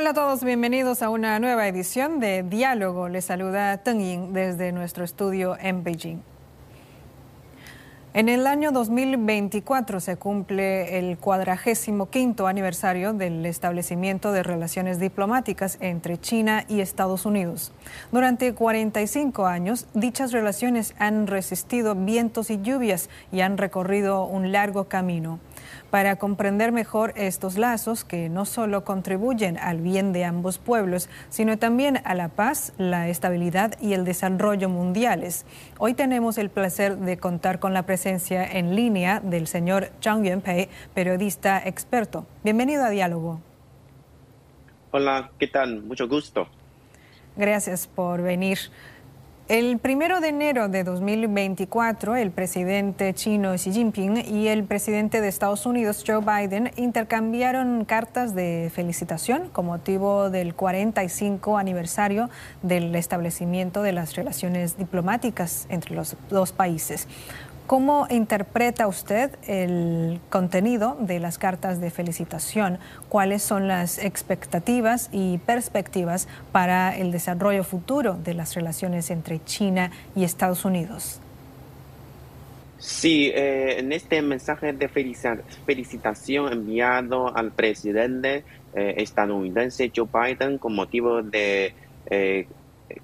Hola a todos, bienvenidos a una nueva edición de Diálogo. Les saluda Teng Ying desde nuestro estudio en Beijing. En el año 2024 se cumple el cuadragésimo quinto aniversario del establecimiento de relaciones diplomáticas entre China y Estados Unidos. Durante 45 años, dichas relaciones han resistido vientos y lluvias y han recorrido un largo camino para comprender mejor estos lazos que no solo contribuyen al bien de ambos pueblos, sino también a la paz, la estabilidad y el desarrollo mundiales. Hoy tenemos el placer de contar con la presencia en línea del señor Zhang Yuanpei, periodista experto. Bienvenido a Diálogo. Hola, ¿qué tal? Mucho gusto. Gracias por venir. El primero de enero de 2024, el presidente chino Xi Jinping y el presidente de Estados Unidos, Joe Biden, intercambiaron cartas de felicitación con motivo del 45 aniversario del establecimiento de las relaciones diplomáticas entre los dos países. ¿Cómo interpreta usted el contenido de las cartas de felicitación? ¿Cuáles son las expectativas y perspectivas para el desarrollo futuro de las relaciones entre China y Estados Unidos? Sí, eh, en este mensaje de felicitación enviado al presidente eh, estadounidense Joe Biden con motivo de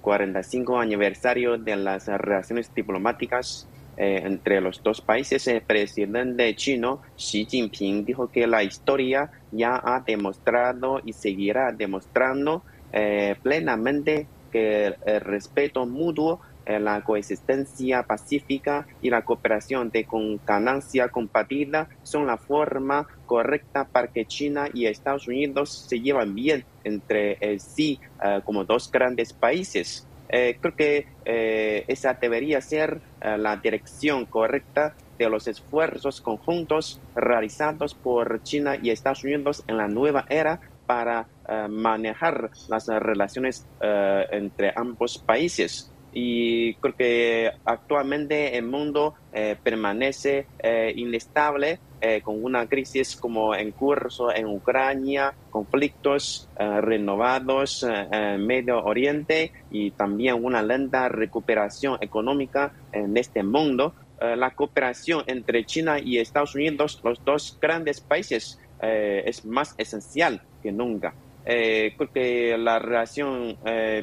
45 eh, aniversario de las relaciones diplomáticas eh, entre los dos países, el presidente chino Xi Jinping dijo que la historia ya ha demostrado y seguirá demostrando eh, plenamente que el respeto mutuo, eh, la coexistencia pacífica y la cooperación de con ganancia compartida son la forma correcta para que China y Estados Unidos se llevan bien entre sí como dos grandes países. Eh, creo que eh, esa debería ser eh, la dirección correcta de los esfuerzos conjuntos realizados por China y Estados Unidos en la nueva era para manejar las relaciones entre ambos países y creo que actualmente el mundo eh, permanece eh, inestable eh, con una crisis como en curso en Ucrania, conflictos renovados en Medio Oriente y también una lenta recuperación económica en este mundo. la cooperación entre China y Estados Unidos, los dos grandes países, es más esencial que nunca. creo que la relación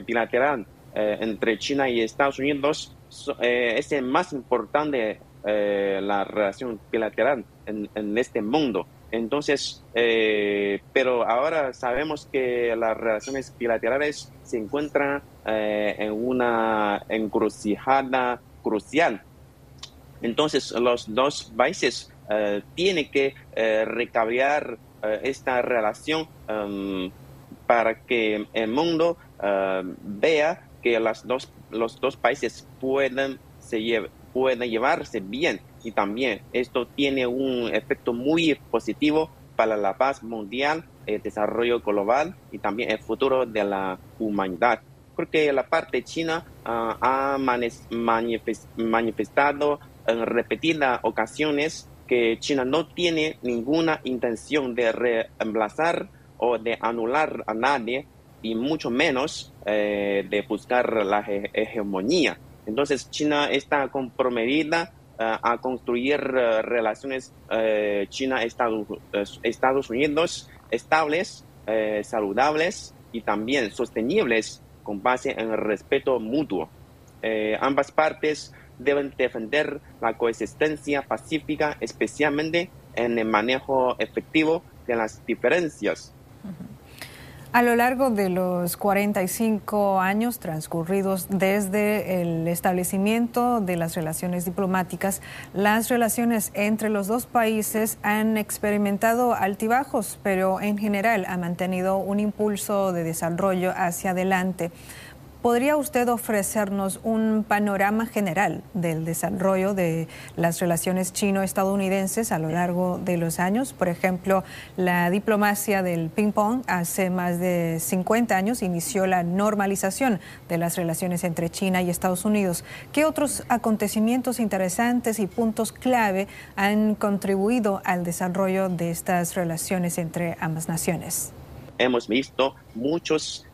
bilateral eh, entre China y Estados Unidos eh, es el más importante eh, la relación bilateral en, este mundo. Entonces, pero ahora sabemos que las relaciones bilaterales se encuentran en una encrucijada crucial. Entonces, los dos países tienen que recabrear esta relación um, para que el mundo vea que las dos, los dos países pueden, se pueden llevarse bien y también esto tiene un efecto muy positivo para la paz mundial, el desarrollo global y también el futuro de la humanidad. Porque la parte china ah, ha manifestado en repetidas ocasiones que China no tiene ninguna intención de reemplazar o de anular a nadie y mucho menos eh, de buscar la hegemonía. Entonces China está comprometida eh, a construir eh, relaciones China-Estados Unidos estables, saludables y también sostenibles con base en el respeto mutuo. ambas partes deben defender la coexistencia pacífica, especialmente en el manejo efectivo de las diferencias. A lo largo de los 45 años transcurridos desde el establecimiento de las relaciones diplomáticas, las relaciones entre los dos países han experimentado altibajos, pero en general ha mantenido un impulso de desarrollo hacia adelante. ¿Podría usted ofrecernos un panorama general del desarrollo de las relaciones chino-estadounidenses a lo largo de los años? Por ejemplo, la diplomacia del ping-pong hace más de 50 años inició la normalización de las relaciones entre China y Estados Unidos. ¿Qué otros acontecimientos interesantes y puntos clave han contribuido al desarrollo de estas relaciones entre ambas naciones? hemos visto muchos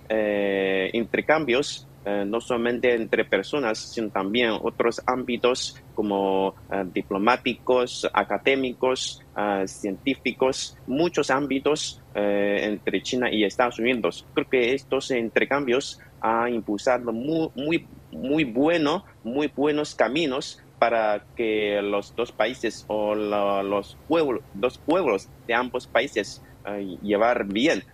intercambios no solamente entre personas, sino también otros ámbitos como diplomáticos, académicos, científicos, muchos ámbitos entre China y Estados Unidos. Creo que estos intercambios han impulsado muy, muy, muy, bueno, muy buenos caminos para que los dos países o los pueblos, dos pueblos de ambos países eh, llevar bien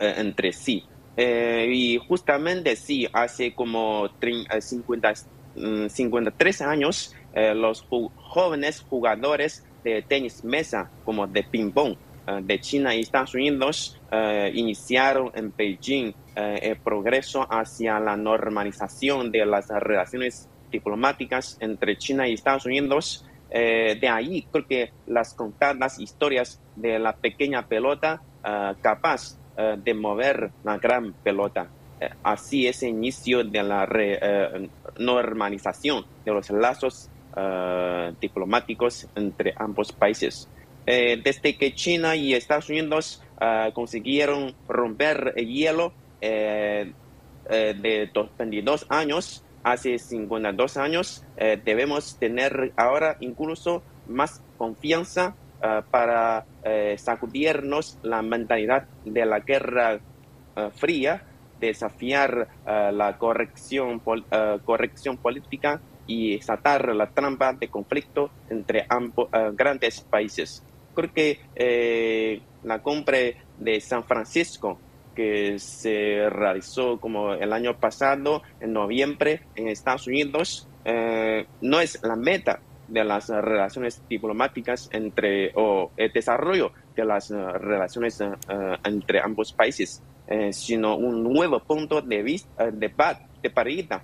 eh, eh, entre sí. y justamente sí, hace como 50, 53 mm, años, los jóvenes jugadores de tenis mesa, como de ping-pong, de China y Estados Unidos, iniciaron en Beijing el progreso hacia la normalización de las relaciones diplomáticas entre China y Estados Unidos. Eh, de ahí creo que las contadas historias de la pequeña pelota eh, capaz eh, de mover la gran pelota. así es el inicio de la normalización de los lazos diplomáticos entre ambos países. desde que China y Estados Unidos consiguieron romper el hielo de 22 años, hace 52 años, eh, debemos tener ahora incluso más confianza eh, para eh, sacudirnos la mentalidad de la guerra fría, desafiar la corrección, política y desatar la trampa de conflicto entre ambos grandes países. Creo la compra de San Francisco que se realizó como el año pasado, en noviembre, en Estados Unidos, eh, no es la meta de las relaciones diplomáticas entre o el desarrollo de las eh, relaciones eh, entre ambos países, sino un nuevo punto de vista de, de partida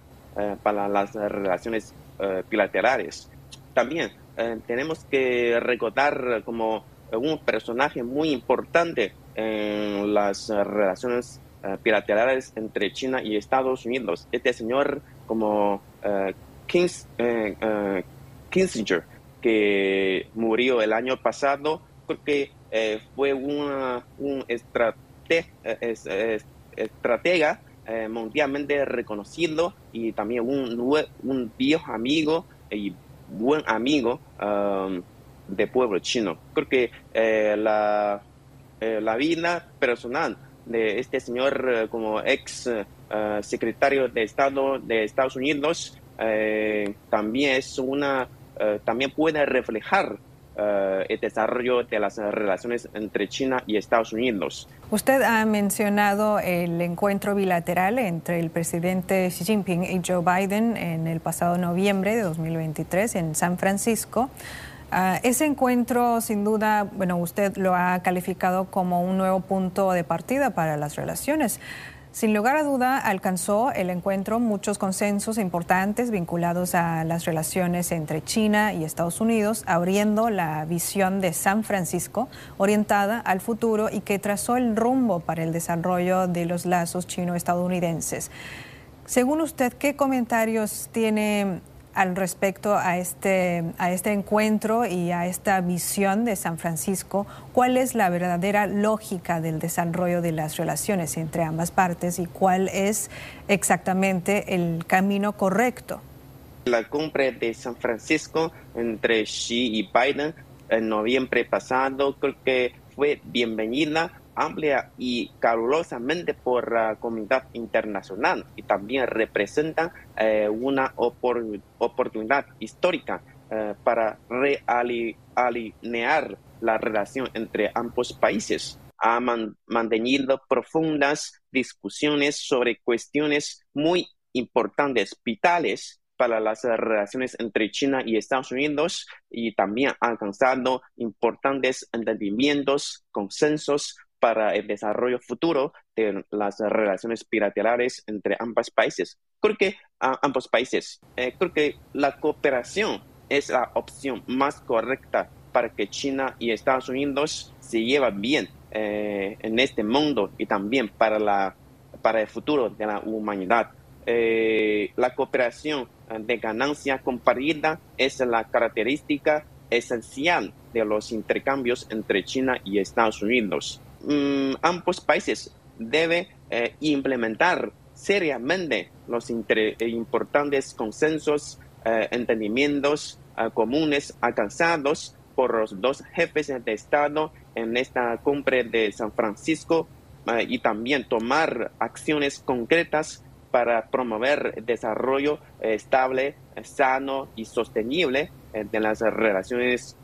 para las relaciones bilaterales. También tenemos que recordar como un personaje muy importante en las relaciones bilaterales entre China y Estados Unidos. Este señor como uh, Kissinger, que murió el año pasado, porque fue una, un estrate, estratega mundialmente reconocido y también un, viejo amigo y buen amigo um, de pueblo chino. Creo que la eh, la vida personal de este señor eh, como ex eh, secretario de Estado de Estados Unidos también es una también puede reflejar el desarrollo de las relaciones entre China y Estados Unidos. Usted ha mencionado el encuentro bilateral entre el presidente Xi Jinping y Joe Biden en el pasado noviembre de 2023 en San Francisco. Ah, ese encuentro, sin duda, bueno, usted lo ha calificado como un nuevo punto de partida para las relaciones. Sin lugar a duda, alcanzó el encuentro muchos consensos importantes vinculados a las relaciones entre China y Estados Unidos, abriendo la visión de San Francisco orientada al futuro y que trazó el rumbo para el desarrollo de los lazos chino-estadounidenses. Según usted, ¿qué comentarios tiene al respecto a este, a este encuentro y a esta visión de San Francisco, cuál es la verdadera lógica del desarrollo de las relaciones entre ambas partes y cuál es exactamente el camino correcto. La cumbre de San Francisco entre Xi y Biden en noviembre pasado creo que fue bienvenida amplia y calurosamente por la comunidad internacional y también representa eh, una oportunidad histórica eh, para realinear la relación entre ambos países. Ha mantenido profundas discusiones sobre cuestiones muy importantes, vitales para las relaciones entre China y Estados Unidos y también ha alcanzado importantes entendimientos, consensos para el desarrollo futuro de las relaciones bilaterales entre ambos países. Creo que ambos países, eh, creo que la cooperación es la opción más correcta para que China y Estados Unidos se lleven bien eh, en este mundo y también para, la, para el futuro de la humanidad. Eh, la cooperación de ganancia compartida es la característica esencial de los intercambios entre China y Estados Unidos mm, ambos países deben implementar seriamente los importantes consensos, entendimientos comunes alcanzados por los dos jefes de Estado en esta cumbre de San Francisco y también tomar acciones concretas para promover desarrollo estable, sano y sostenible de las relaciones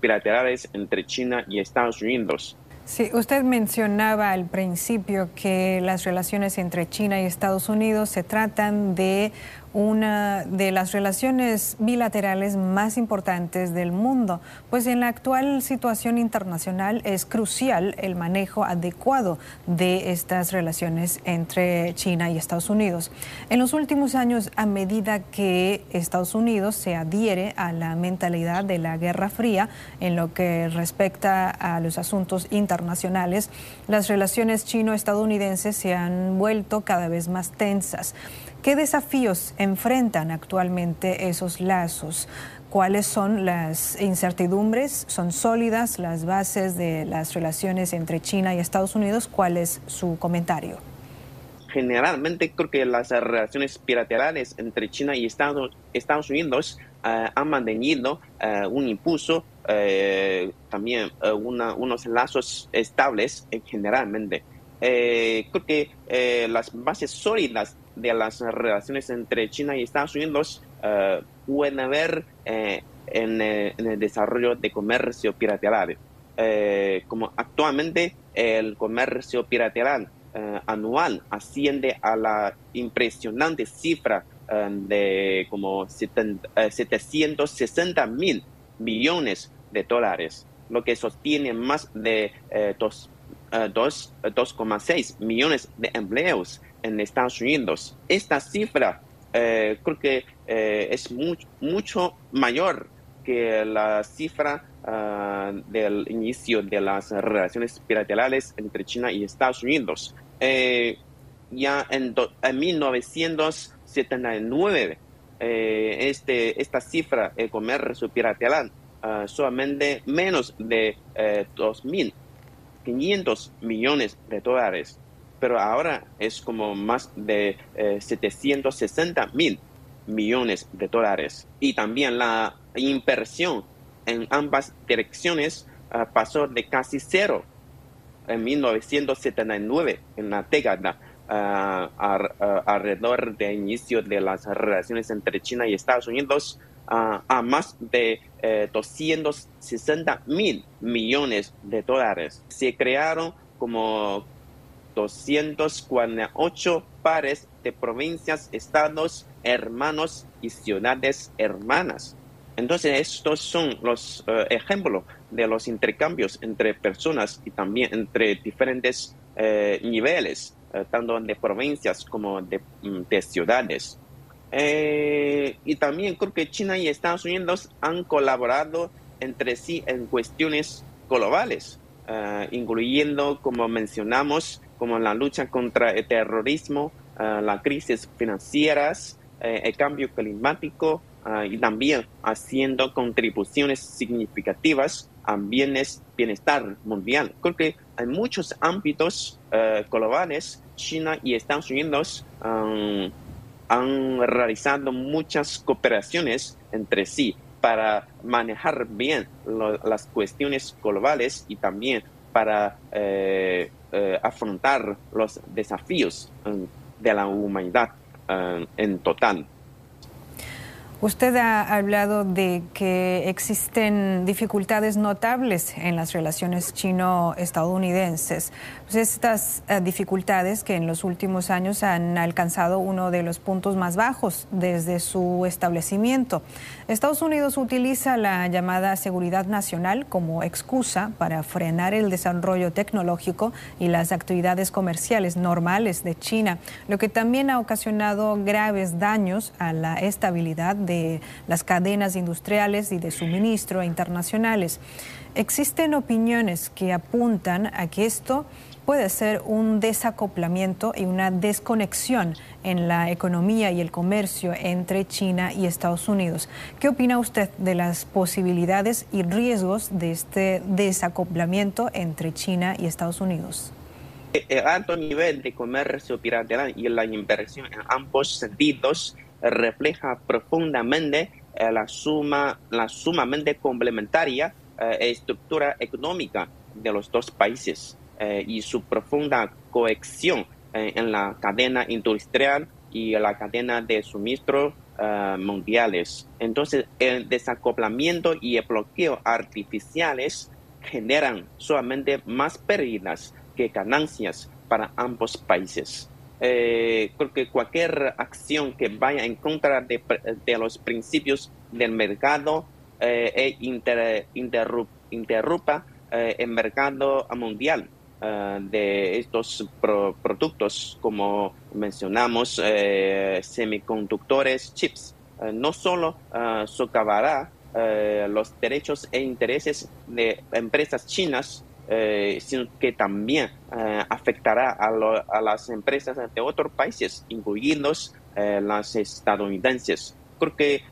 bilaterales entre China y Estados Unidos. Sí, usted mencionaba al principio que las relaciones entre China y Estados Unidos se tratan de una de las relaciones bilaterales más importantes del mundo, pues en la actual situación internacional es crucial el manejo adecuado de estas relaciones entre China y Estados Unidos. En los últimos años, a medida que Estados Unidos se adhiere a la mentalidad de la Guerra Fría en lo que respecta a los asuntos internacionales, las relaciones chino-estadounidenses se han vuelto cada vez más tensas. ¿Qué desafíos enfrentan actualmente esos lazos? ¿Cuáles son las incertidumbres? ¿Son sólidas las bases de las relaciones entre China y Estados Unidos? ¿Cuál es su comentario? Generalmente creo que las relaciones bilaterales entre China y Estados, Unidos eh, han mantenido eh, un impulso, eh, también unos lazos estables generalmente. creo que las bases sólidas de las relaciones entre China y Estados Unidos uh, pueden haber eh, en, el desarrollo de comercio bilateral. Eh, como actualmente el comercio bilateral anual asciende a la impresionante cifra de como 760 mil millones de dólares, lo que sostiene más de 2,6 millones de empleos en Estados Unidos. Esta cifra eh, creo que eh, es mucho mayor que la cifra ah, del inicio de las relaciones bilaterales entre China y Estados Unidos. Eh, ya en, 1979, este, esta cifra de comercio bilateral ah, solamente menos de 2.500 millones de dólares pero ahora es como más de 760 eh, mil millones de dólares. Y también la inversión en ambas direcciones ah, pasó de casi cero en 1979, en la década, ah, ah, alrededor del inicio de las relaciones entre China y Estados Unidos, a más de 260 eh, mil millones de dólares. Se crearon como 248 pares de provincias, estados, hermanos y ciudades hermanas. Entonces, estos son los eh, ejemplos de los intercambios entre personas y también entre diferentes eh, niveles, eh, tanto de provincias como de, mm, de ciudades. y también creo que China y Estados Unidos han colaborado entre sí en cuestiones globales, incluyendo, como mencionamos, como la lucha contra el terrorismo, uh, las crisis financieras, eh, el cambio climático ah, y también haciendo contribuciones significativas a bienes, bienestar mundial. Creo que en muchos ámbitos eh, globales, China y Estados Unidos han realizado muchas cooperaciones entre sí para manejar bien las cuestiones globales y también para eh, eh, afrontar los desafíos eh, de la humanidad en total. Usted ha hablado de que existen dificultades notables en las relaciones chino-estadounidenses. Pues estas eh, dificultades que en los últimos años han alcanzado uno de los puntos más bajos desde su establecimiento. Estados Unidos utiliza la llamada seguridad nacional como excusa para frenar el desarrollo tecnológico y las actividades comerciales normales de China, lo que también ha ocasionado graves daños a la estabilidad de las cadenas industriales y de suministro internacionales. Existen opiniones que apuntan a que esto puede ser un desacoplamiento y una desconexión en la economía y el comercio entre China y Estados Unidos. ¿Qué opina usted de las posibilidades y riesgos de este desacoplamiento entre China y Estados Unidos? El alto nivel de comercio bilateral y la inversión en ambos sentidos refleja profundamente eh, la, suma, la sumamente complementaria eh, estructura económica de los dos países. Eh, y su profunda cohesión en la cadena industrial y la cadena de suministro mundiales. Entonces, el desacoplamiento y el bloqueo artificiales generan solamente más pérdidas que ganancias para ambos países. Porque cualquier acción que vaya en contra de, los principios del mercado e interrumpa el mercado mundial eh, de estos productos, como mencionamos, eh, semiconductores, chips, eh, no solo socavará los derechos e intereses de empresas chinas, sino que también afectará a, las empresas de otros países, incluidos las estadounidenses. Porque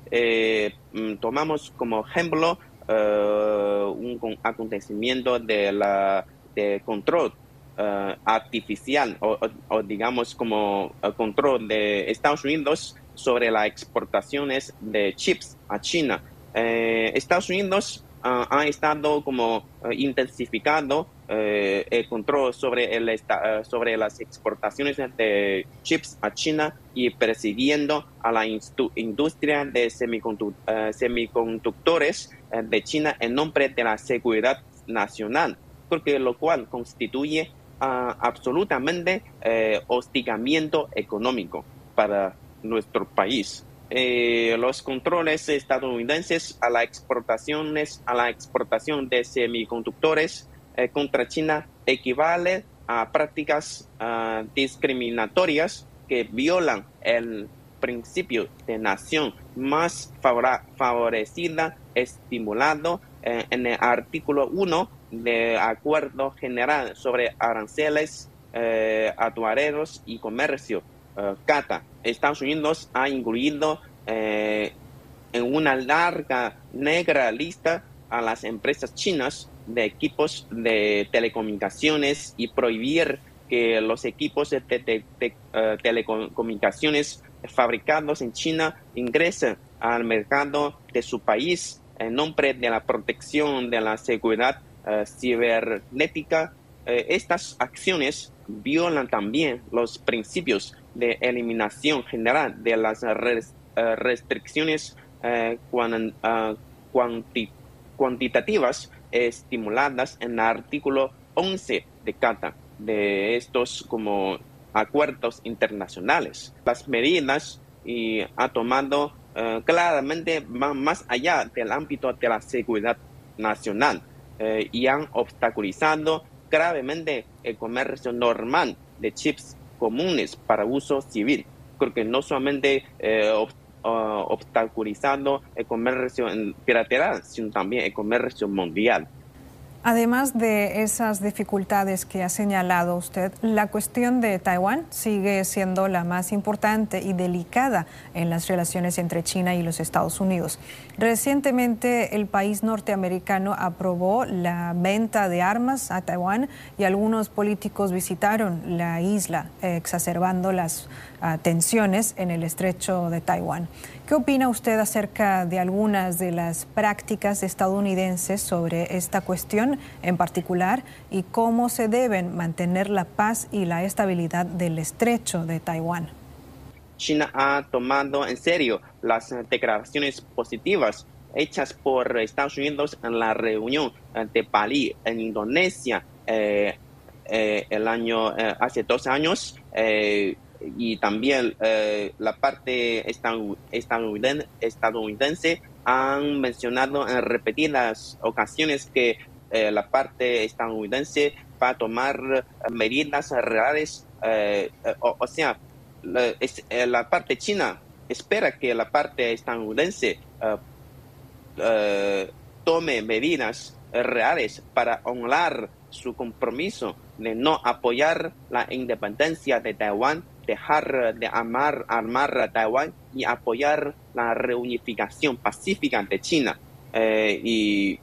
mm, tomamos como ejemplo un acontecimiento de control eh, artificial o, digamos como eh, control de Estados Unidos sobre las exportaciones de chips a China. Eh, Estados Unidos ha estado como intensificando el control sobre, el, sobre las exportaciones de chips a China y persiguiendo a la industria de semiconductores de China en nombre de la seguridad nacional porque lo cual constituye ah, absolutamente eh, hostigamiento económico para nuestro país. Eh, los controles estadounidenses a las exportaciones a la exportación de semiconductores eh, contra China equivale a prácticas ah, discriminatorias que violan el principio de nación más favorecida estimulado en el artículo 1 de Acuerdo General sobre Aranceles eh, Aduaneros y Comercio, eh, CATA. Estados Unidos ha incluido eh, en una larga negra lista a las empresas chinas de equipos de telecomunicaciones y prohibir que los equipos de, eh, telecomunicaciones fabricados en China ingresen al mercado de su país en nombre de la protección de la seguridad eh, cibernética, eh, estas acciones violan también los principios de eliminación general de las eh, restricciones cuantitativas estimuladas en el artículo 11 de CATA de estos como acuerdos internacionales. Las medidas y ha tomado claramente van más allá del ámbito de la seguridad nacional eh, y han obstaculizado gravemente el comercio normal de chips comunes para uso civil. Porque no solamente eh, obstaculizando el comercio bilateral, sino también el comercio mundial. Además de esas dificultades que ha señalado usted, la cuestión de Taiwán sigue siendo la más importante y delicada en las relaciones entre China y los Estados Unidos. Recientemente el país norteamericano aprobó la venta de armas a Taiwán y algunos políticos visitaron la isla, exacerbando las ah, tensiones en el estrecho de Taiwán. ¿Qué opina usted acerca de algunas de las prácticas estadounidenses sobre esta cuestión en particular y cómo se deben mantener la paz y la estabilidad del estrecho de Taiwán? China ha tomado en serio las declaraciones positivas hechas por Estados Unidos en la reunión de Bali en Indonesia eh, eh, el año eh, hace dos años y también eh, la parte estadounidense, han mencionado en repetidas ocasiones que eh, la parte estadounidense va a tomar medidas reales, eh, o, sea, la, la, parte china espera que la parte estadounidense tome medidas reales para honrar su compromiso de no apoyar la independencia de Taiwán, dejar de amar, armar a Taiwán y apoyar la reunificación pacífica de China. Eh, y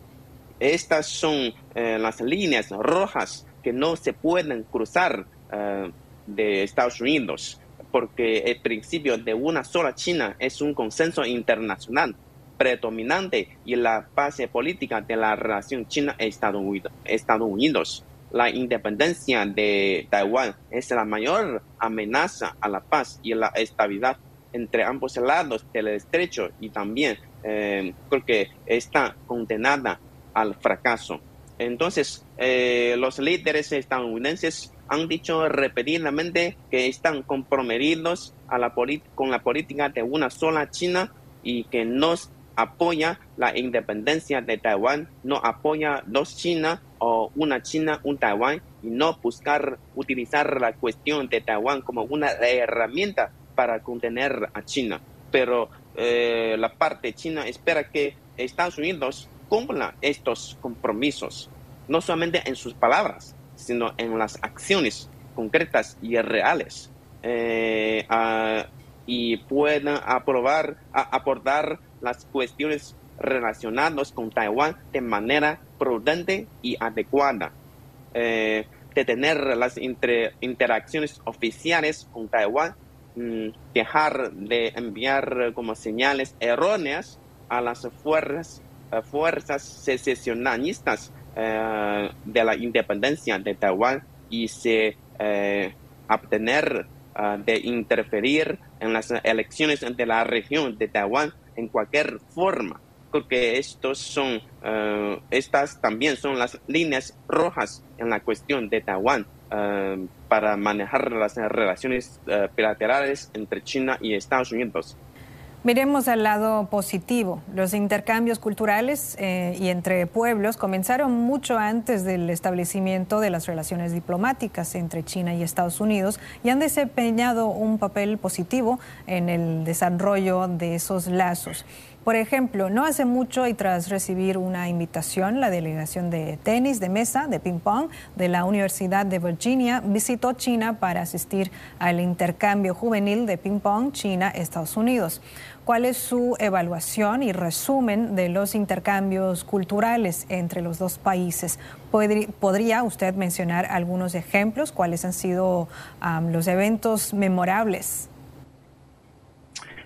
estas son eh, las líneas rojas que no se pueden cruzar eh, de Estados Unidos, porque el principio de una sola China es un consenso internacional predominante y la base política de la relación China-Estados Unidos. La independencia de Taiwán es la mayor amenaza a la paz y la estabilidad entre ambos lados del estrecho y también eh, porque está condenada al fracaso. Entonces, eh, los líderes estadounidenses han dicho repetidamente que están comprometidos a la con la política de una sola China y que no apoya la independencia de Taiwán, no apoya dos China o una China, un Taiwán, y no buscar utilizar la cuestión de Taiwán como una herramienta para contener a China. Pero eh, la parte china espera que Estados Unidos cumpla estos compromisos, no solamente en sus palabras, sino en las acciones concretas y reales, eh, y puedan aprobar, aportar las cuestiones relacionadas con Taiwán de manera prudente y adecuada. Eh, de tener las interacciones oficiales con Taiwán, mm, dejar de enviar como señales erróneas a las fuerzas fuerzas secesionistas eh, de la independencia de Taiwán y se eh, abstener de interferir en las elecciones de la región de Taiwán en cualquier forma porque estos son, estas también son las líneas rojas en la cuestión de Taiwán para manejar las relaciones bilaterales entre China y Estados Unidos. Miremos al lado positivo. Los intercambios culturales eh, y entre pueblos comenzaron mucho antes del establecimiento de las relaciones diplomáticas entre China y Estados Unidos y han desempeñado un papel positivo en el desarrollo de esos lazos. Por ejemplo, no hace mucho y tras recibir una invitación, la delegación de tenis de mesa, de ping-pong de la Universidad de Virginia visitó China para asistir al intercambio juvenil de ping-pong China-Estados Unidos. ¿Cuál es su evaluación y resumen de los intercambios culturales entre los dos países? ¿Podría usted mencionar algunos ejemplos? ¿Cuáles han sido los eventos memorables?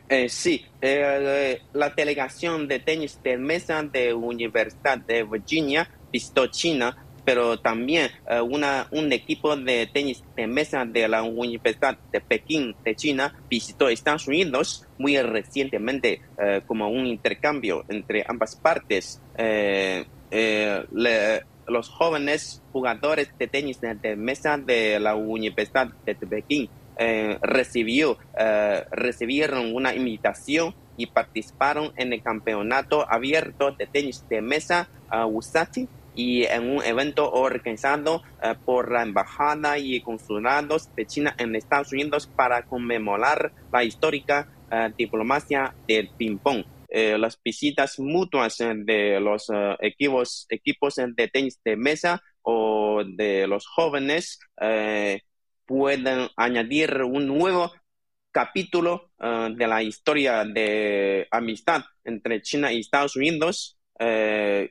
Eh, sí, eh, la delegación de tenis de mesa de Universidad de Virginia visitó China pero también eh, una, un equipo de tenis de mesa de la Universidad de Pekín de China visitó Estados Unidos muy recientemente eh, como un intercambio entre ambas partes. Eh, los jóvenes jugadores de tenis de, mesa de la Universidad de Pekín recibió, recibieron una invitación y participaron en el campeonato abierto de tenis de mesa uh, y en un evento organizado eh, por la Embajada y Consulados de China en Estados Unidos para conmemorar la histórica eh, diplomacia del ping-pong. Eh, las visitas mutuas de los equipos, equipos de tenis de mesa o de los jóvenes pueden añadir un nuevo capítulo de la historia de amistad entre China y Estados Unidos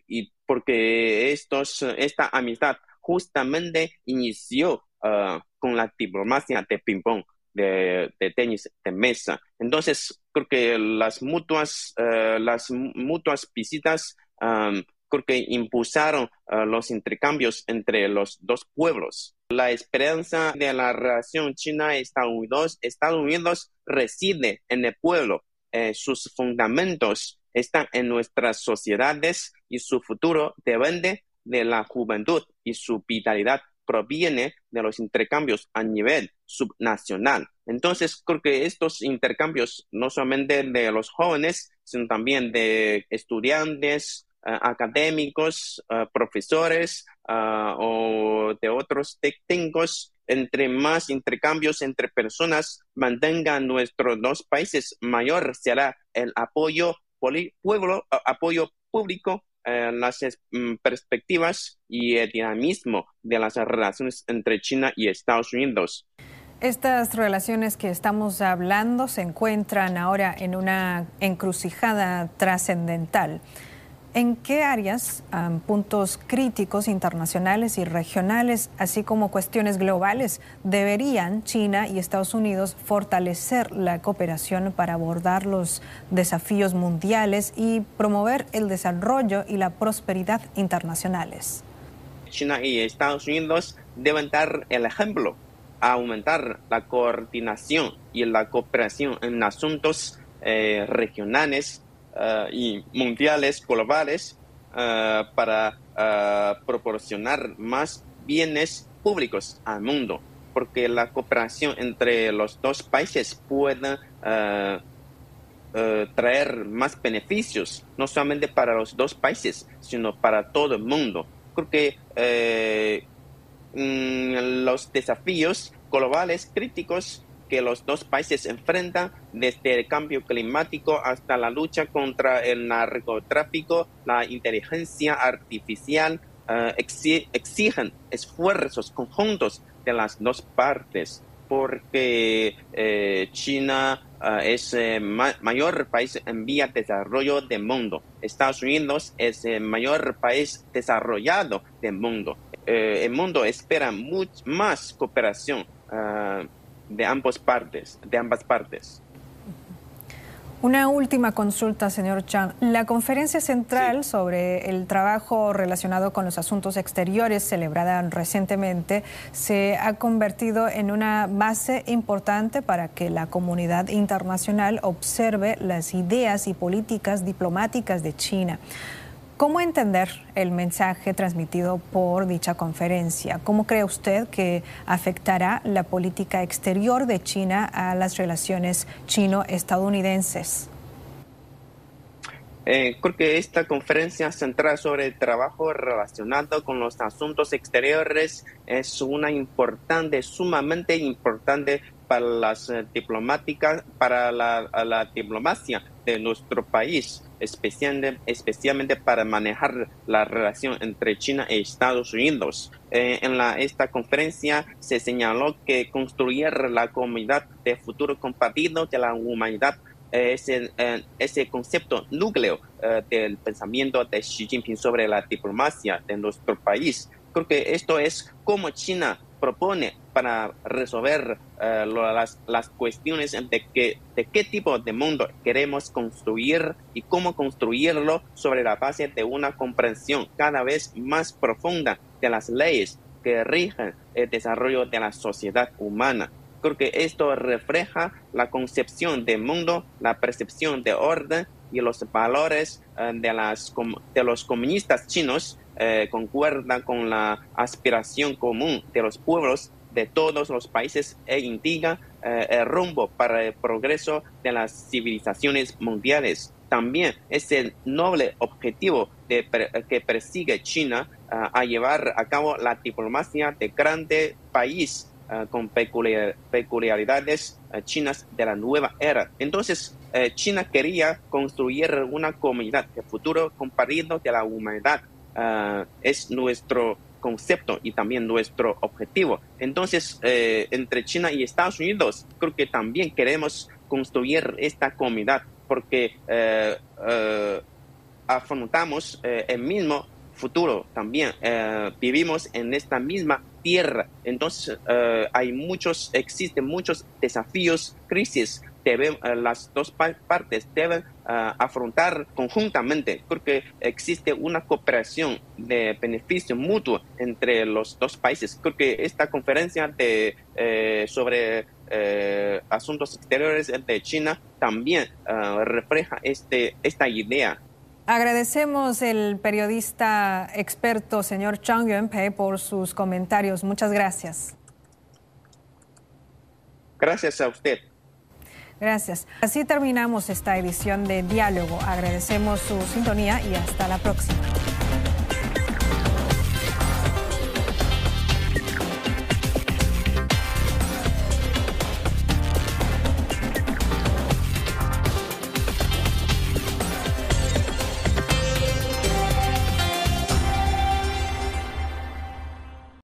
y porque estos, esta amistad justamente inició ah, con la diplomacia de ping-pong, de, tenis de mesa. Entonces, creo que las mutuas, ah, las mutuas visitas creo que impulsaron ah, los intercambios entre los dos pueblos. La esperanza de la relación China-Estados Unidos reside en el pueblo. Eh, sus fundamentos están en nuestras sociedades y su futuro depende de la juventud y su vitalidad proviene de los intercambios a nivel subnacional. Entonces, creo que estos intercambios, no solamente de los jóvenes, sino también de estudiantes, académicos, eh, profesores eh, o de otros técnicos, entre más intercambios entre personas mantengan nuestros dos países, mayor será el apoyo pueblo, apoyo público las mm, perspectivas y el dinamismo de las relaciones entre China y Estados Unidos. Estas relaciones que estamos hablando se encuentran ahora en una encrucijada trascendental. ¿En qué áreas, puntos críticos internacionales y regionales, así como cuestiones globales, deberían China y Estados Unidos fortalecer la cooperación para abordar los desafíos mundiales y promover el desarrollo y la prosperidad internacionales? China y Estados Unidos deben dar el ejemplo, aumentar la coordinación y la cooperación en asuntos eh, regionales eh, y mundiales globales eh, para eh, proporcionar más bienes públicos al mundo, porque la cooperación entre los dos países puede traer más beneficios, no solamente para los dos países, sino para todo el mundo. Creo que mm, los desafíos globales críticos que los dos países enfrentan, desde el cambio climático hasta la lucha contra el narcotráfico, la inteligencia artificial, eh, exigen esfuerzos conjuntos de las dos partes, porque eh, China eh, es el mayor país en vía de desarrollo del mundo. Estados Unidos es el mayor país desarrollado del mundo. el mundo espera much más cooperación de ambas partes, de ambas partes. Una última consulta, señor Chang. La conferencia central sobre el trabajo relacionado con los asuntos exteriores celebrada recientemente se ha convertido en una base importante para que la comunidad internacional observe las ideas y políticas diplomáticas de China. ¿Cómo entender el mensaje transmitido por dicha conferencia? ¿Cómo cree usted que afectará la política exterior de China a las relaciones chino-estadounidenses? Eh, creo que esta conferencia central sobre el trabajo relacionado con los asuntos exteriores es una importante, sumamente importante para las eh, diplomáticas, para la diplomacia de nuestro país especialmente, especialmente para manejar la relación entre China y Estados Unidos. Eh, en la, esta conferencia se señaló que construir la comunidad de futuro compartido de la humanidad es el, eh, ese concepto núcleo eh, del pensamiento de Xi Jinping sobre la diplomacia de nuestro país. Creo que esto es como China propone para resolver eh, las, las, cuestiones de, que, de qué tipo de mundo queremos construir y cómo construirlo sobre la base de una comprensión cada vez más profunda de las leyes que rigen el desarrollo de la sociedad humana. Creo que esto refleja la concepción del mundo, la percepción de orden y los valores eh, de, las, de los comunistas chinos eh, concuerda con la aspiración común de los pueblos de todos los países e indica eh, el rumbo para el progreso de las civilizaciones mundiales. También es el noble objetivo de, que persigue China a llevar a cabo la diplomacia de grande país con peculiaridades chinas de la nueva era. Entonces, China quería construir una comunidad de futuro compartido de la humanidad Ah, es nuestro concepto y también nuestro objetivo. Entonces, eh, entre China y Estados Unidos, creo que también queremos construir esta comunidad porque eh, eh, afrontamos el mismo futuro también. vivimos en esta misma tierra. Entonces, hay muchos, existen muchos desafíos, crisis deben, eh, las dos partes deben eh, afrontar conjuntamente, porque existe una cooperación de beneficio mutuo entre los dos países. Creo que esta conferencia de, eh, sobre asuntos exteriores de China también refleja este, esta idea. Agradecemos el periodista experto señor Chang Yuanpei por sus comentarios. Muchas gracias. Gracias a usted. Gracias. Así terminamos esta edición de Diálogo. Agradecemos su sintonía y hasta la próxima.